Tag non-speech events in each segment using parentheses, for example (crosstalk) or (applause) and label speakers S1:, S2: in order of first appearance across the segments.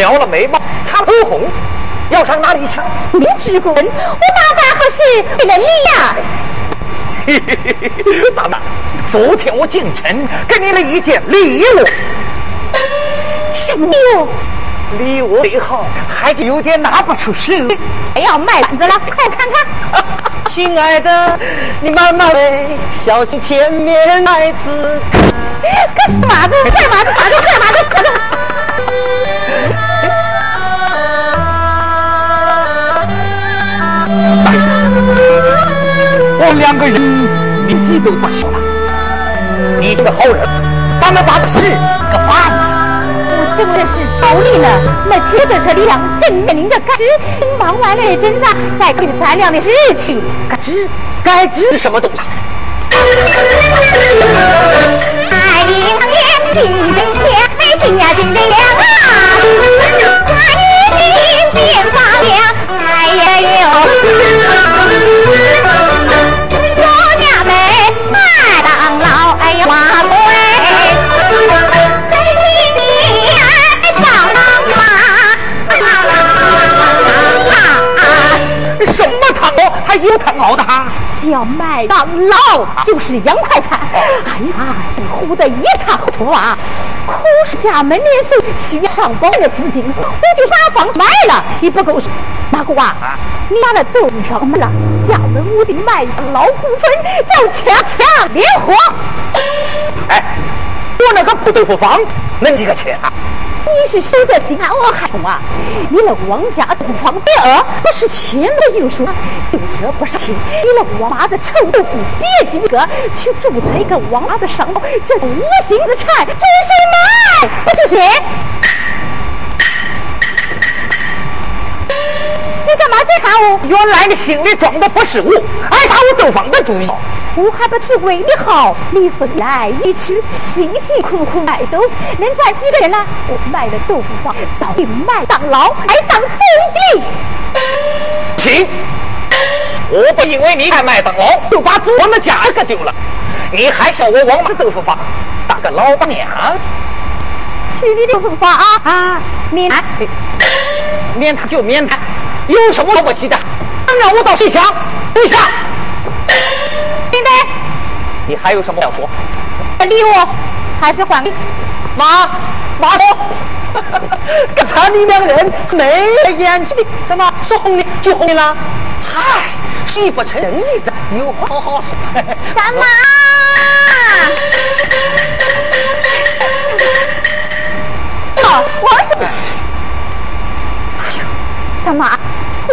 S1: 描了眉毛，擦口红，要上哪里去？
S2: 你只管，我大干何事为了你呀？(laughs)
S1: 大妈，昨天我进城给你了一件礼物。
S2: 什么礼物？
S1: 礼物最好，还有点拿不出手。
S2: 哎呀，卖板子了，快看看。(laughs)
S1: 亲爱的，你慢慢来，小心前面来子。(laughs)
S2: 干嘛子？干嘛子？干嘛子？干嘛子？
S1: 我们两个人年纪都不小了，你是个好人，咱们把个事给办了。
S2: 我真的是着力呢，那接着这两正面临着该知，忙完了一阵子，再考虑咱俩的事情。
S1: 该知该知什么东西？
S2: 哎呀，金针线，金呀金针亮啊！看你金变发亮，哎呀呦！
S1: 还有他熬的哈，
S2: 叫麦当劳，就是洋快餐。哎呀，糊得一塌糊涂啊！可是家门面岁需要上宝的资金，我就把房卖了，也不够。大哥啊，你把那豆上卖了，家门屋的麦当劳股份叫强强联合。
S1: 哎，我那个不豆腐坊能几个钱啊？
S2: 你是守得紧啊，我还懂啊！你那王家不方别恶，不是亲的就说，就这不是亲。你那王妈的臭豆腐，别几个去住在一个王妈的上头，这无心的柴，这是买，不就是？你干嘛这看我？
S1: 原来你心里装的不是我，还杀我豆坊的主意。
S2: 我还不是为你好，你分来一去，辛辛苦苦卖豆腐，能赚几个人呢？我卖了豆腐坊，到底卖当老，还当总经理。
S1: 亲，我不因为你卖麦当劳就把我们家给丢了，你还笑我王八豆腐坊当个老板娘？
S2: 去你的豆腐坊啊啊！免谈，
S1: 免谈就免谈。有什么了不起的？当然我到谁想？谁想？你还有什么要说？
S2: 礼物还是还给
S1: 妈？妈说，刚才你两个人没眼睛的，怎么说红的就红的了？嗨，谁不成仁义的，有话好好说。
S2: 干嘛？哦，王叔。干嘛？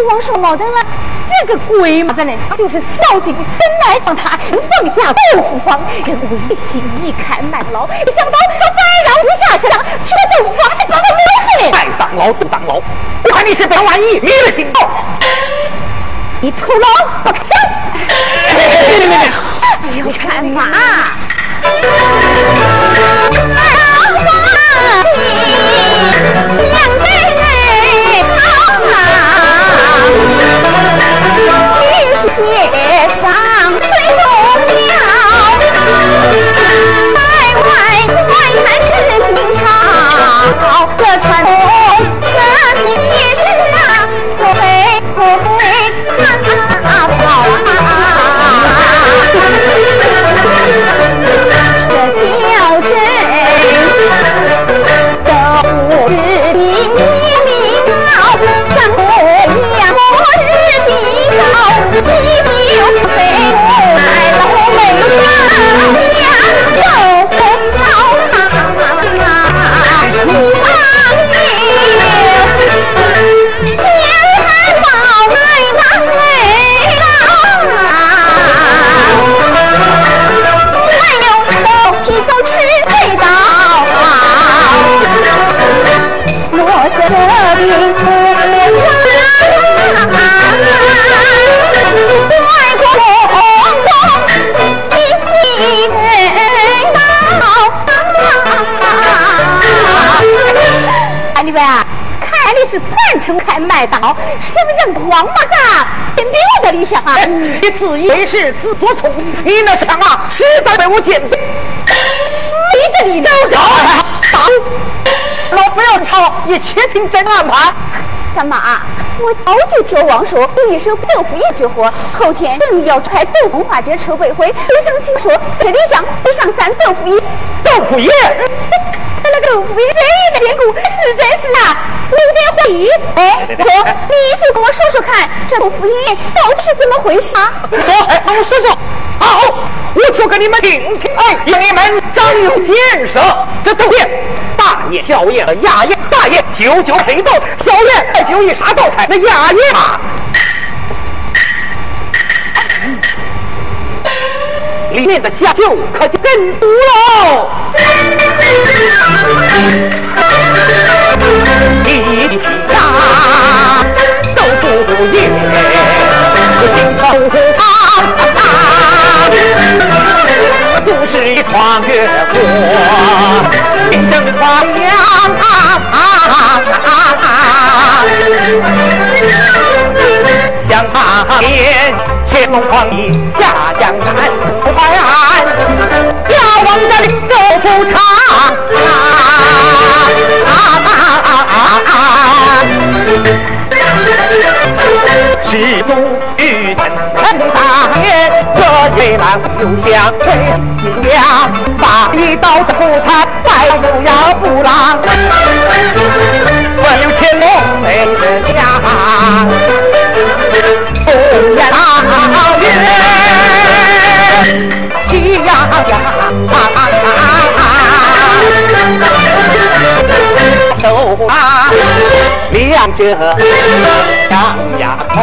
S2: 王叔矛盾了，这个鬼嘛的人就是扫尽本来让他放下豆腐坊，跟我心一开麦当劳，没想到他反让不下去了，去了豆腐坊是把我饿死的。
S1: 麦当劳不当劳，我看你是当万一迷了心窍，
S2: 你徒劳不可抢。哎呦，干嘛？开麦当劳，想让王八蛋偏别我的理想啊！
S1: 你自以为是，自作聪明，你那枪啊，实在被我见死。
S2: 你的理走
S1: 走，打！老不要吵，你且听朕安排。
S2: 干嘛？我早就听王叔有一手豆腐一绝活，后天正要开豆腐花节筹备会，我想请说这里想不上山豆腐一，
S1: 豆腐业。
S2: 豆腐业谁也没见过，是真是啊？有点怀疑。哎，说你就跟我说说看，这豆腐业到底是怎么回事啊？
S1: 说，哎，我说说。好，我说给你们听听，哎，让你们长有见识。这豆腐，大爷、小爷和衙爷，大爷九九谁道菜，小爷再就一啥道菜，那衙爷嘛，里面的讲究可就更多喽。一提呀，豆腐业，心豆腐汤，就是一团月火，名正传扬。想当年，乾隆皇帝下江南，不淮安要往这里豆腐厂。始祖玉臣陈大爷，色虽蓝又香，金梁把一刀的苦菜再不要不让。我有乾隆没的家，不言老爷，去呀呀。
S2: 两者样样快，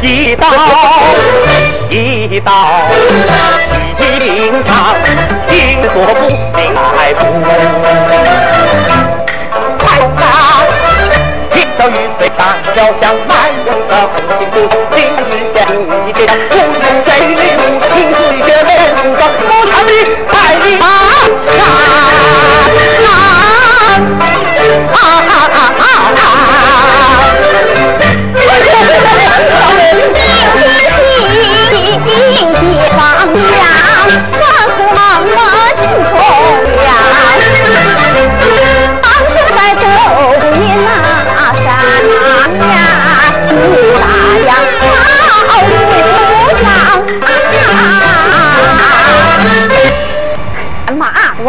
S2: 一刀一刀细灵长，听说不明白不。大脚响，满人的红心珠，今日间一见，无论谁领，听水血连珠光，不唱的太厉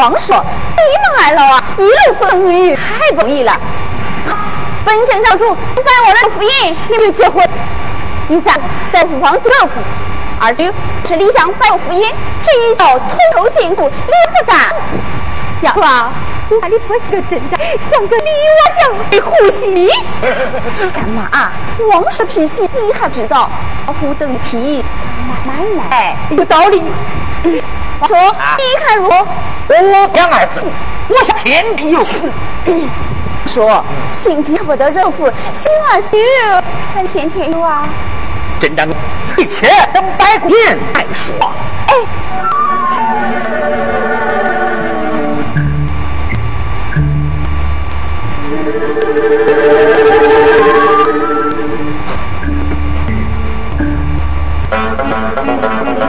S3: 王说：“你们二老啊，一路风雨太不容易了。好本镇长主拜我的福音，你们结婚。第三，在府房做夫。二舅是李想拜我福音，这一道通头进度，理不干。杨华，我看你不像个镇长，像个李瓦匠的呼吸。干嘛？王氏脾气你还不知道？虎等皮，奶奶有道理。”嗯说，你看如何？
S2: 我讲二是，我想天地有情。
S3: 说，心急不得热乎，心儿虚，看天天有啊。
S2: 镇长，一切等百年再说。哎。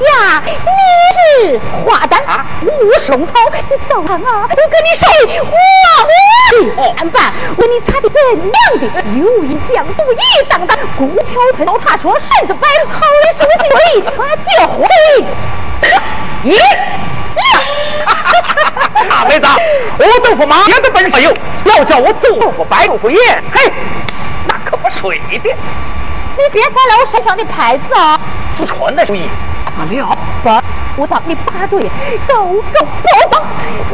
S2: 呀！
S3: 龙涛，这赵郎啊！我跟你说，我我安办，为你擦的怎样的？有一将足一当当，股票喷刀茶说甚至摆，好的手心为把这火
S2: 咦？大妹子，我豆腐马也的本事有，要叫我做豆腐白豆腐宴，嘿，那可不水的。
S3: 你别再来我手上的牌子啊！
S2: 祖传的主意，
S3: 不了，不。我打你八队高高包装，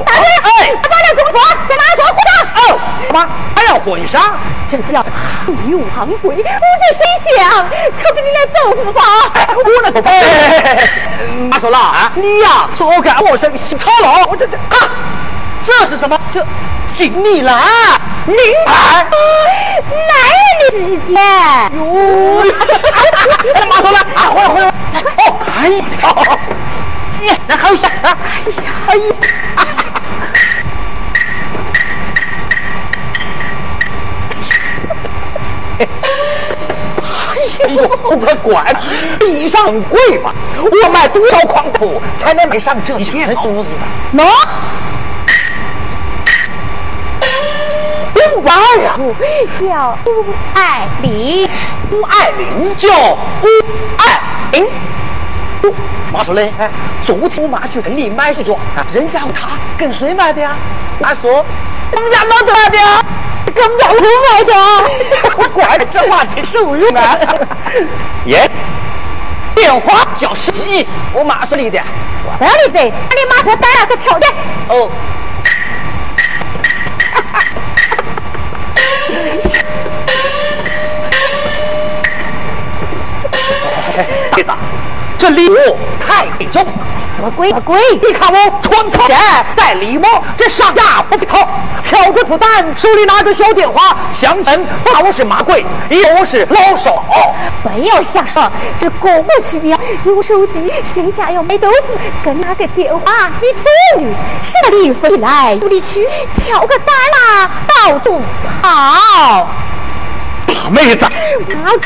S3: 大队哎，把那工作给拿说婚纱
S2: 哦，妈还要婚纱？
S3: 这叫汉有行规，不知谁想，可是你来豆腐吧？
S2: 我那豆腐，妈说了啊，你呀早该我生洗炒了，我这这啊，这是什么？这锦鲤蓝名牌，
S3: 男人的世界。
S2: 哟，妈说 (laughs) 了啊，回来回来，哦，哎呀。那好下啊！哎呀，哎呀！
S1: 呦，不可管，地上贵吧？我买多少矿土才能买上这些屋子？
S2: 喏，
S1: 五万啊！
S2: 叫吴爱玲，
S1: 吴爱玲叫吴爱玲。妈说嘞，昨天我妈去城里买西装，人家问她跟谁买的呀？她说我们家老头买的呀，跟老头买的。怪这话挺受用啊！耶，电话叫十几，我妈说你的。
S2: 不要理这，你马上带了个条件。
S1: 哦。孩子，这礼物太贵重，
S2: 么贵？么贵？
S1: 你看我穿草鞋，戴礼帽，这上架不套，挑着土蛋，手里拿着小电话，乡亲把我是马贵，以为我是老少。
S2: 不要瞎说，这过不去呀！有手机，谁家要买豆腐，跟那个电话你送，是那里飞来有里去，挑个担啊，到处跑。
S1: 大妹子，
S2: 马贵。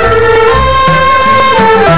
S2: 就对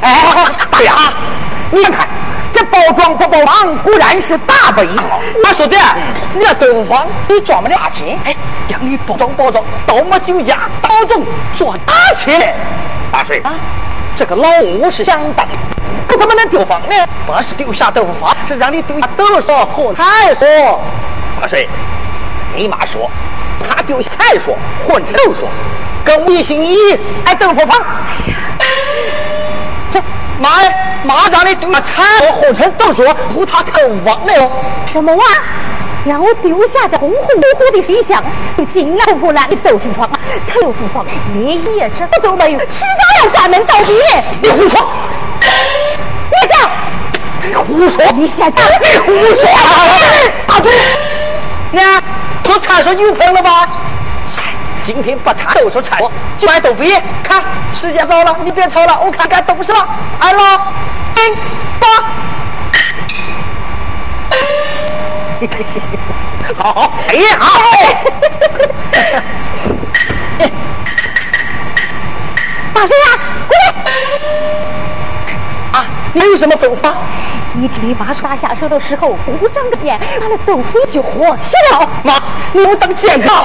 S1: 哎，大爷，你看看这包装不包装，果然是大不一样哦。我说的，你那豆腐坊你赚么大钱？哎，让你包装包装，到么酒家保证赚大钱。大水啊，这个老五是想当，可怎么能丢房呢？不是丢下豆腐坊，是让你丢下豆说和菜说。大水，你妈说。他丢菜说，混肉说，跟我一心一意爱豆腐坊。这妈呀，妈让你丢下菜混成豆说，图他看忘了。
S2: 什么话？让我丢下这红红火火的水箱，就进了破烂的豆腐坊。豆腐坊连一只都没有，迟早要关门倒闭。
S1: 你胡说！
S2: 别讲！
S1: 你胡说！
S2: 你瞎讲！
S1: 你胡说！大嘴！你。说菜说有朋了吧？今天不谈豆说菜，就爱豆腐叶。看时间到了，你别吵了，我看该东西了。按了，零八。(laughs) 好好，哎呀，好。
S2: 大飞呀，过来。
S1: 啊，你有什么吩咐？
S2: 你你妈刷下车的时候，不长个眼，拿了豆腐就活学了。
S1: 妈，你我当见到。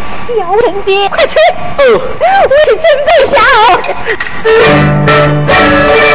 S2: 小人爹，快去。
S1: 哦，
S2: 我是真备下。老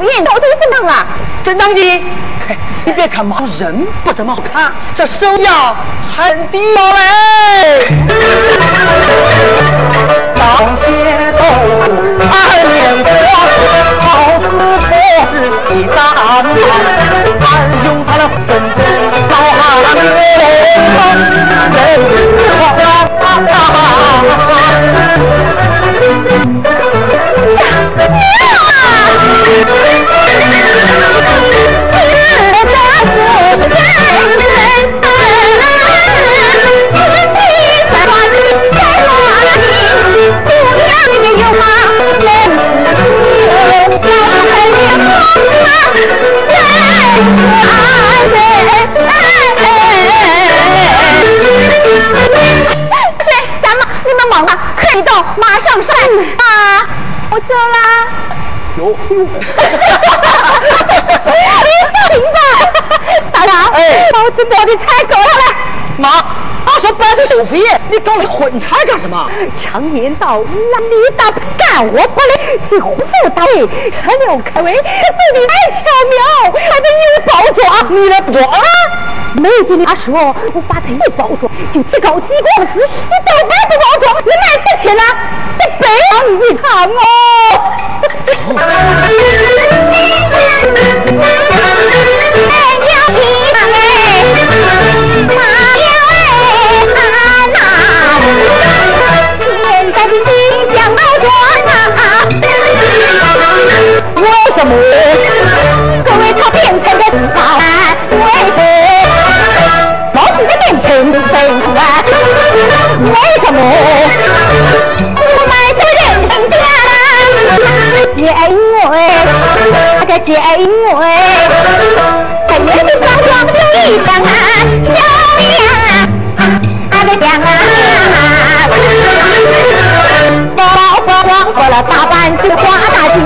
S2: 我的豆腐印到底怎么了？
S1: 郑当机，你别看马人不怎么好看，这手呀很低嘞。老些豆二年过，好似破纸一张，俺用他的分针找下
S2: 走啦！
S1: 哟，
S2: 明白，(laughs) 大郎，
S1: 哎，
S2: 我准备的菜够了嘞。
S1: 妈，他说摆的豆腐宴，你搞那荤菜干什么？
S2: 常言道，男女大不干我不累，这荤素搭配，开料开胃，做的太巧妙，还得有包装。
S1: 你来不装啊？
S2: 没听他说，我把它一包装，就提高几公司。这豆腐不包装，你卖这钱呢？得背上一趟哦。(laughs) 为什么我们是人生家？皆因为那个皆因为在眼睛当中有一张啊漂亮啊那个江啊，包包光过了大半就花大地。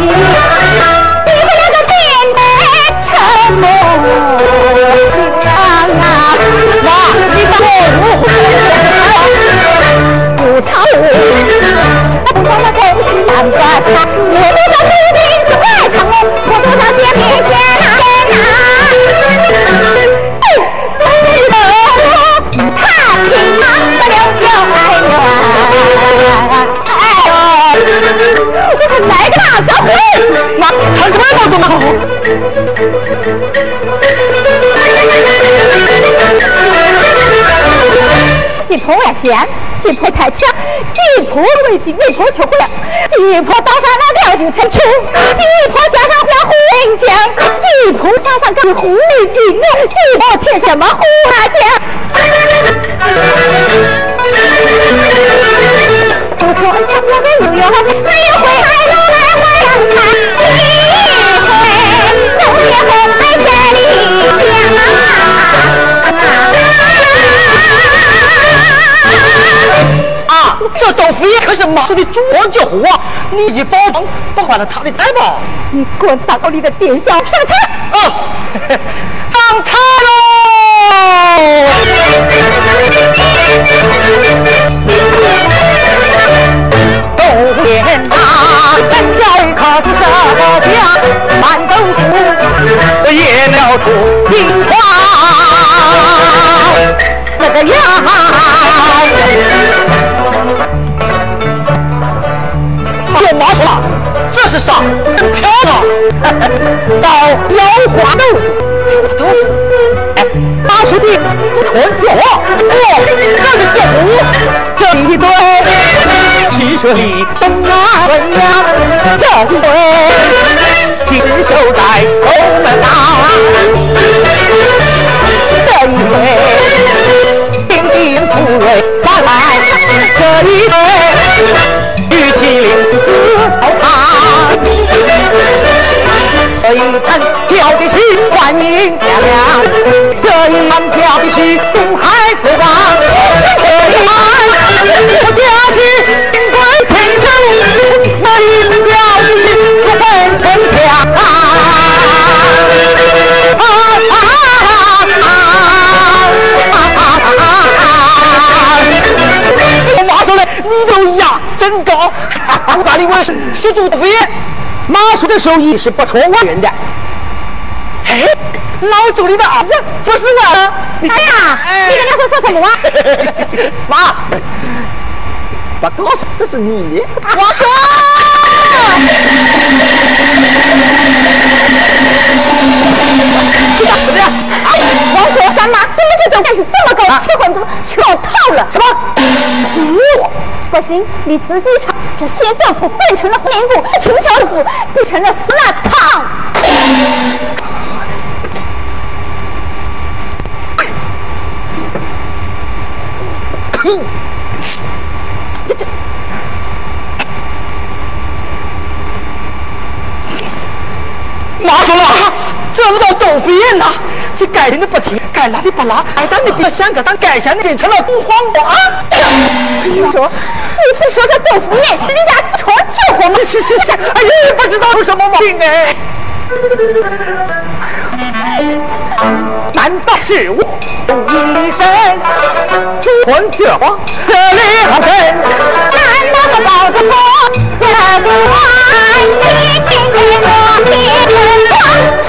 S2: 我，不吵那东西难不看，我多少母亲就爱看我，我多少姐妹天哪天哪，哎呦，他听妈的溜溜，哎呦哎，来个大招呼，妈，看什么动作？吉普外线，吉普为吉吉普求不了，吉普刀山那料就成球，吉普加上花胡椒，吉普上上个胡金，吉普添什么胡辣椒？不说唱我的悠悠，还有
S1: 这豆腐也可是马叔的主角啊！你一包装都坏了他的菜吧？
S2: 你滚大高里的店小上菜
S1: 啊！(laughs) 上菜喽！天大，人家可是什么家？满豆腐也料出金花那个样。话说了，这是啥？真漂亮！到腰花豆腐，豆腐。哎，大师弟，春节哦，这是酒，(laughs) 这一对。七十里东啊问呀，这一对金绣在头门啊，马叔的手艺是不出我人的。哎，老祖你的儿子不是我。
S2: 哎呀，你跟他说说什么啊？(laughs)
S1: 妈，我告诉这是你的。
S2: 我说。
S1: 怎么样？
S2: 王叔，干妈，你们这都干是这么高，气婚怎么全套了？
S1: 什么？
S2: 我不行，你自己尝。这仙豆府变成了红莲果平桥府变成了
S1: 死难堂麻烦了啊这不叫豆腐宴吗这该停的不停，该拉的不拉，该当的不想个当，该想的变成了毒黄瓜。
S2: 你说，你不说这豆腐宴，人家穿这货吗？
S1: 是是是，哎呀，不知道有什么毛病哎。难道是我一生主婚绝黄，这里好人？
S2: 难道是包子婆这个爱情天我天光，所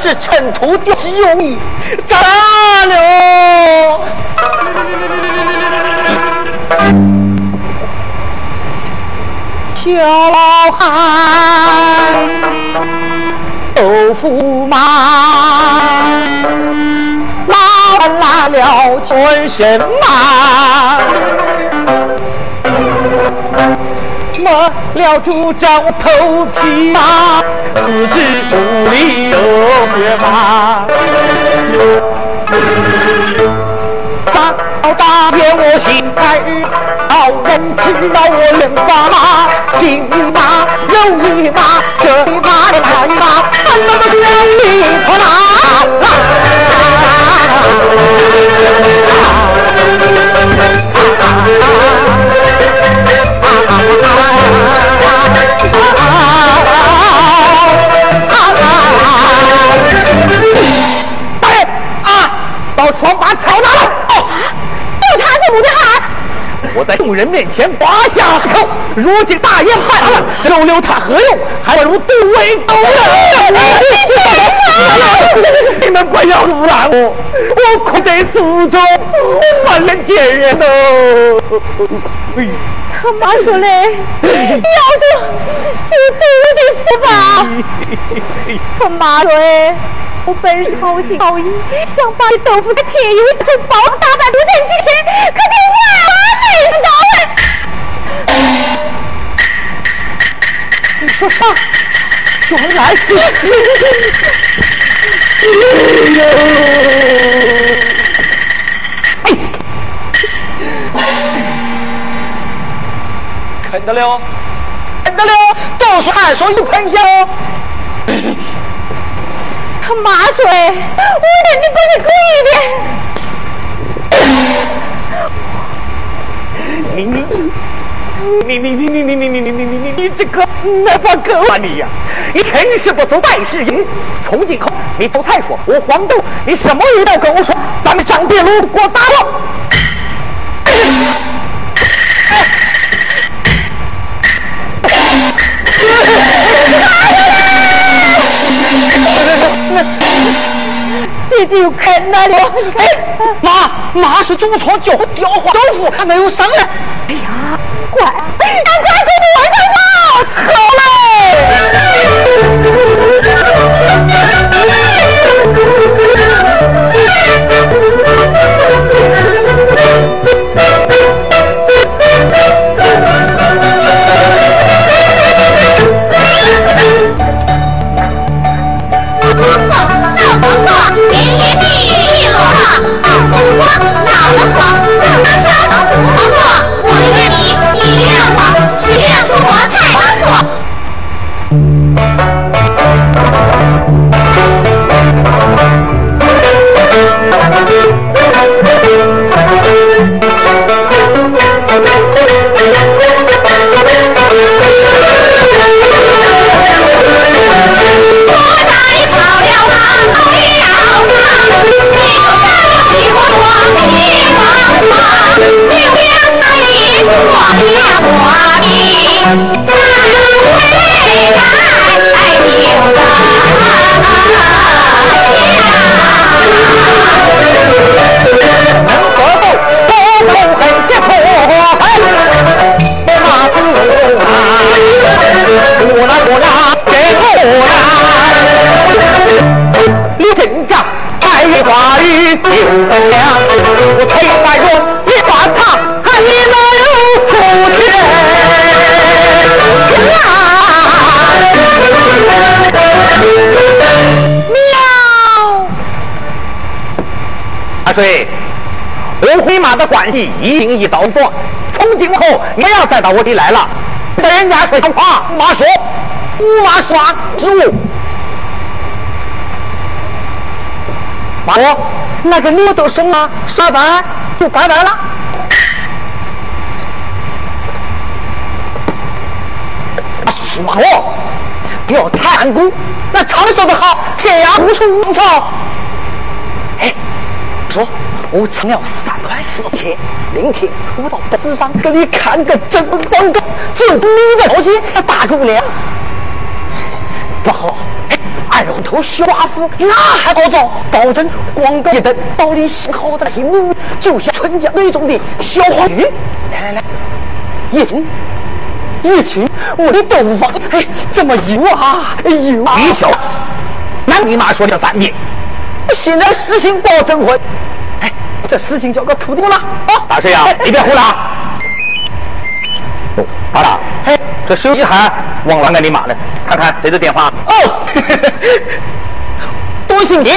S1: 是尘土掉机油你咋了？
S2: 小老汉豆腐嘛，
S1: 拉拉了全身麻，了，拄着头皮麻，四肢无力又别麻。大爷，我心儿，老人知道我脸发麻，紧一把，一把，这一把的，一把，怎么都么用力拖？啊啊啊啊啊啊啊啊啊！把床把草拿来。哦，
S2: 都他这母的孩，
S1: 我在众人面前拔下海口，如今大爷办了，收留他何用？还不如杜为狗呢！你们不要阻拦我，我快得祖宗万人见人哦！
S2: 他妈说嘞，要不就对我的死吧！他妈说哎，我本是好心好意，想把你豆腐在便宜就包大半都挣几天，可你万万没想到哎！
S1: 你说啥？原来是 (laughs)…… 哎看到了，看到了，都是俺说有喷香。
S2: 他妈说哎，我的你不是故意的。
S1: 你你你你你你你你你你你你你这个那把狗啊你呀！你成事不足败事有，从今后你走太说我黄豆，你什么也都跟我说，咱们张边路给我打了。
S2: 这就看那了，
S1: 哎，妈，妈是祖传教雕花豆腐，还没有上来。
S2: 哎呀，乖，赶快给我往上跑！
S1: 好
S4: 闹我家我命分，我？天。
S1: 对，我回马的关系已经一刀断，从今后不要再到我这来了。跟人家说话，马说，无马耍是我。马说，那个牛都生了，耍完就拜拜了。马说，不要太顽固。那常说的好，天涯何处无芳草。说，我成了三块四钱，明天我到报纸上给你看个真广告，就你这条件大狗粮。不好，二龙头小寡妇那还好找，保证广告一登，到你心好的心目，就像春江水中的小黄鱼。来来来，一群一群，我的豆腐哎，这么油啊，油！李小，那你妈说了三遍。现在实行包征婚，哎，这事情交给土地了。啊，大师呀，你别胡了。好了，嘿，这手机还忘了给你妈了，看看谁的电话。哦，(laughs) 多心急，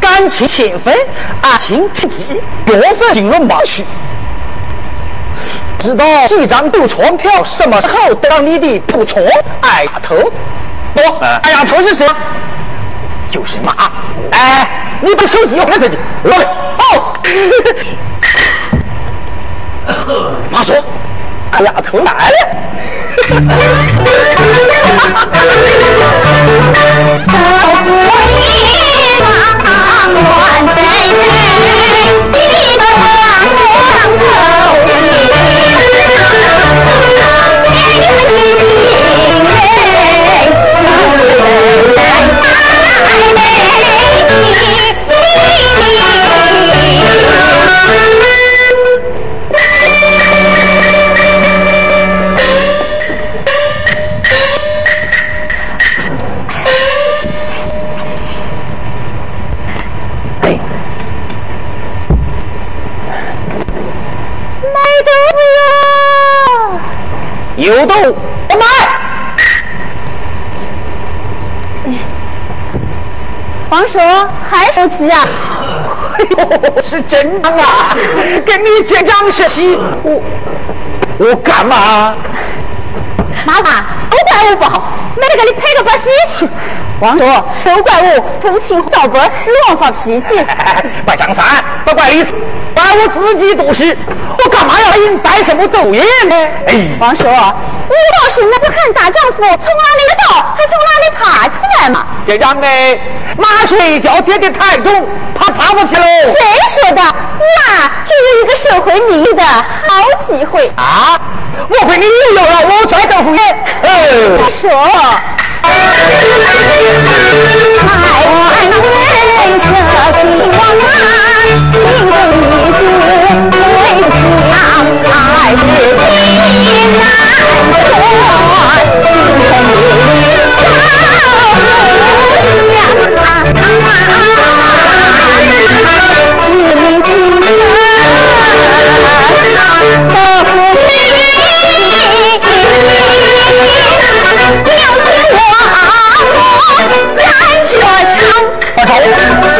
S1: 感情千分，爱情太急，缘分进入盲区。知道几张赌船票什么时候得到你的不错？矮丫头，不，矮丫头是谁？就是马，哎，你把手机还回去，老李，哦，(laughs) 妈说，俺丫头来了。(laughs) 有豆我买。
S2: 王叔还生气呀？
S1: 哎呦，是真的啊！跟你结账是气，我我干嘛？
S2: 妈妈，都怪我不好，没得给你赔个把戏。王叔，都怪我风情造本，乱发脾气。(laughs)
S1: 怪张三，不怪李四，怪我自己都是。我干嘛要给你带什么豆爷呢？哎，
S2: 王叔，你倒是男子汉大丈夫，从哪里倒，还从哪里爬起来嘛？
S1: 队长哎，马睡觉跌得太重，怕爬不起喽。
S2: 谁说的？那就有一个社会名誉的好机会
S1: 啊！我会你又要让我拽豆腐哎。
S2: 他说。爱万人舍己忘安，心中一股归乡，爱是情难断，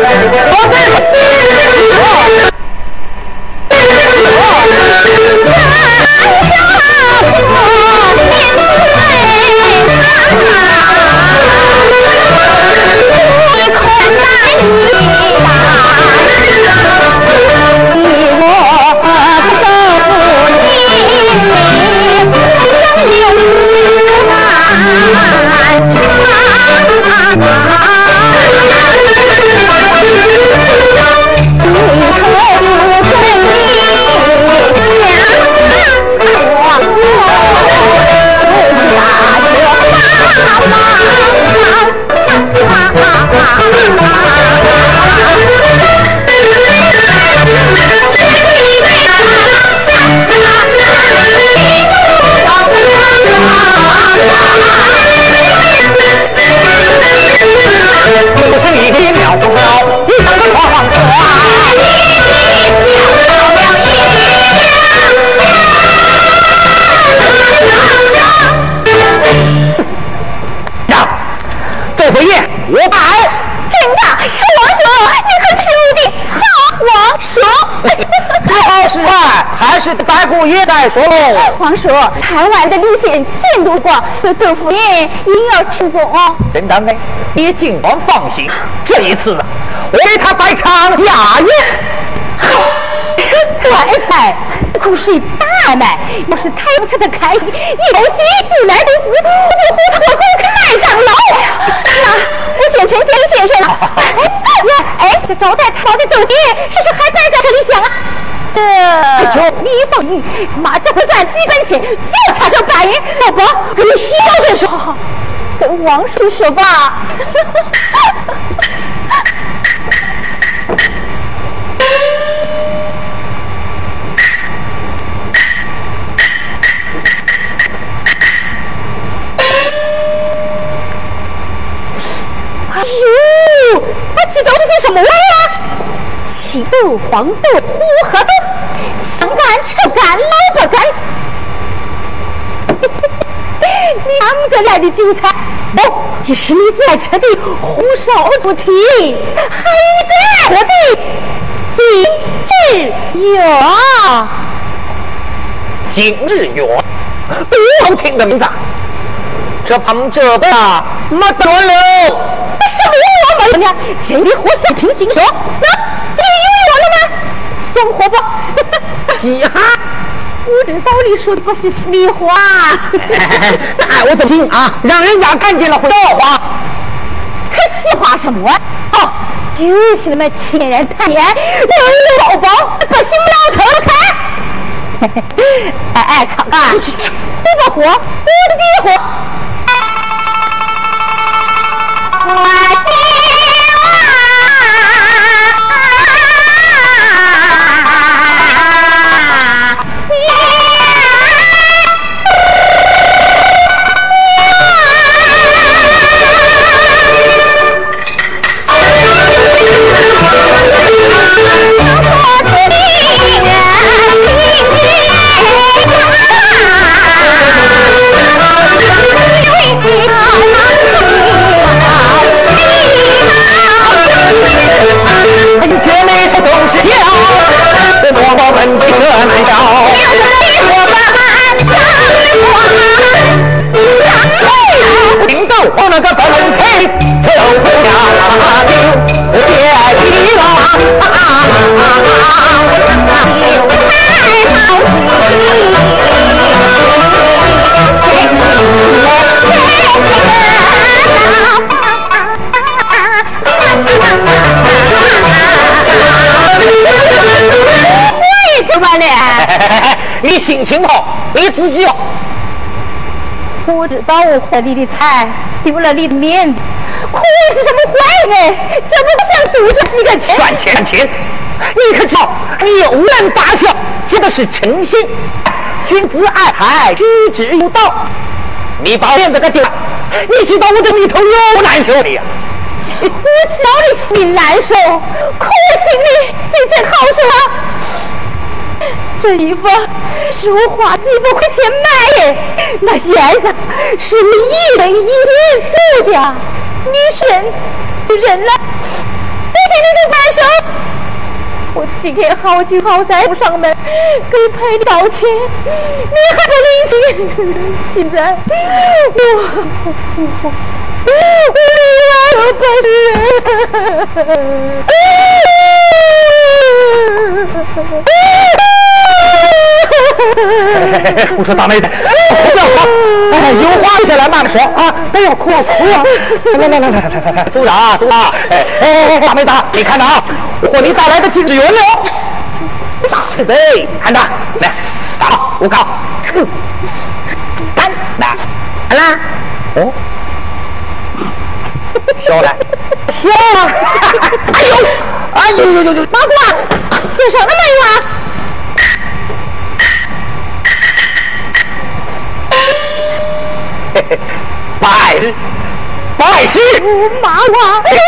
S2: Podemos 台湾的李县见多广，德府爷应要慎重。
S1: 真当的，你尽管放心，这一次我为他摆场压演。
S2: 太太，苦水大卖，要是开不趁的开，一口气进来的福，我就和他公开卖当劳。那我先陈见先生了。哎哎，这招待他的东西是不是还摆在这里想啊？你放心，妈这会赚几本钱，就差这半银。老婆，跟你小人说，好好，跟王叔说吧。哟，那这都是些什么玩意儿？青豆、黄豆、胡合豆，香干、扯干、萝卜干。来的韭菜，哦，即使你最爱吃的红烧猪蹄，还有你最爱喝的今日药。
S1: 今日药，多好听的名字！这旁这边没得了。
S2: 什么我没有呢？这里活小品精说，那这里有我了吗？想活不？
S1: 嘻哈！
S2: 我知道你说的不是实话。(laughs)
S1: 那我怎么行啊？让人家看见了会笑话。
S2: 他喜话什么？哦，就是那么亲人谈恋爱，有有宝宝，不行老头看。哎哎，看看，这个火，我的地活。知道我坏你的财，丢了你的面子，可是什么坏人？这不想赌这几个钱？
S1: 赚钱赚钱！你可知道，有人大小，这个是诚信。君子爱财，取之有道。你把面子给丢了，你知道我这里头有难受的呀？
S2: 我知道你心难受，可我心里真正好受啊。这衣服是我花几百块钱买的，那鞋子是你一人一人做的，你忍就忍了，不行你就反手。我今天好聚好散不上门，给你赔道歉，你还不领情？现在我我我我不是。(laughs)
S1: 我说大妹子，不要哭，哎，有话下来慢慢说啊，不要哭哭啊！来来来来来来，走啊组长！哎哎哎，大妹子，你看着啊，我和你带来的金子元了，是的，看着，来，打，我靠，干，来，来啦，哦，小了，笑啊，(laughs) 哎呦，哎呦呦呦呦，
S2: 大哥，有什么没有啊？(laughs)
S1: 拜师，拜师，
S2: 妈妈，你的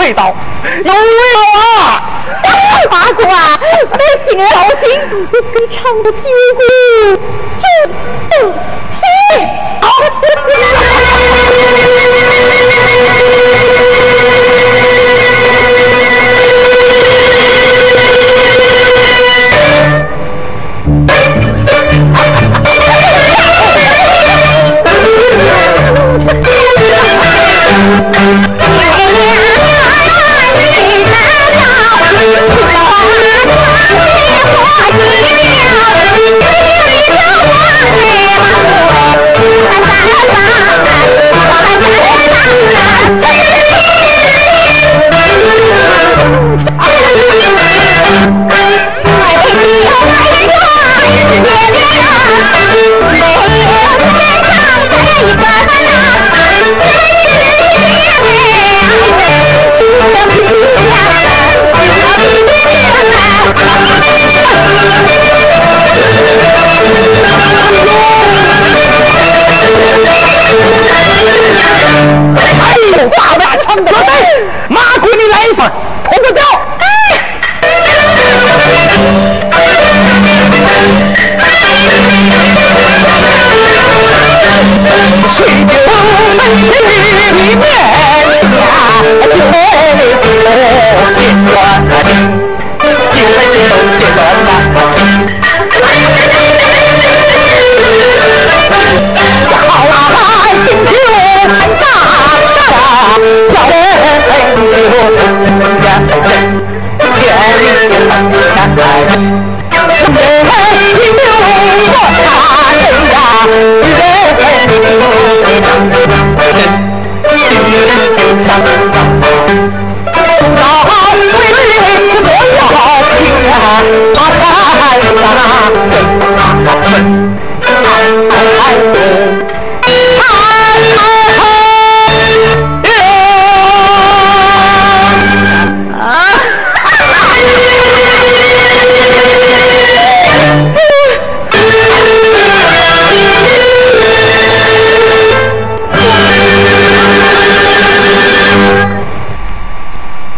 S1: 味道。有味道啊！(laughs)
S2: 八卦不仅流行唱的秋歌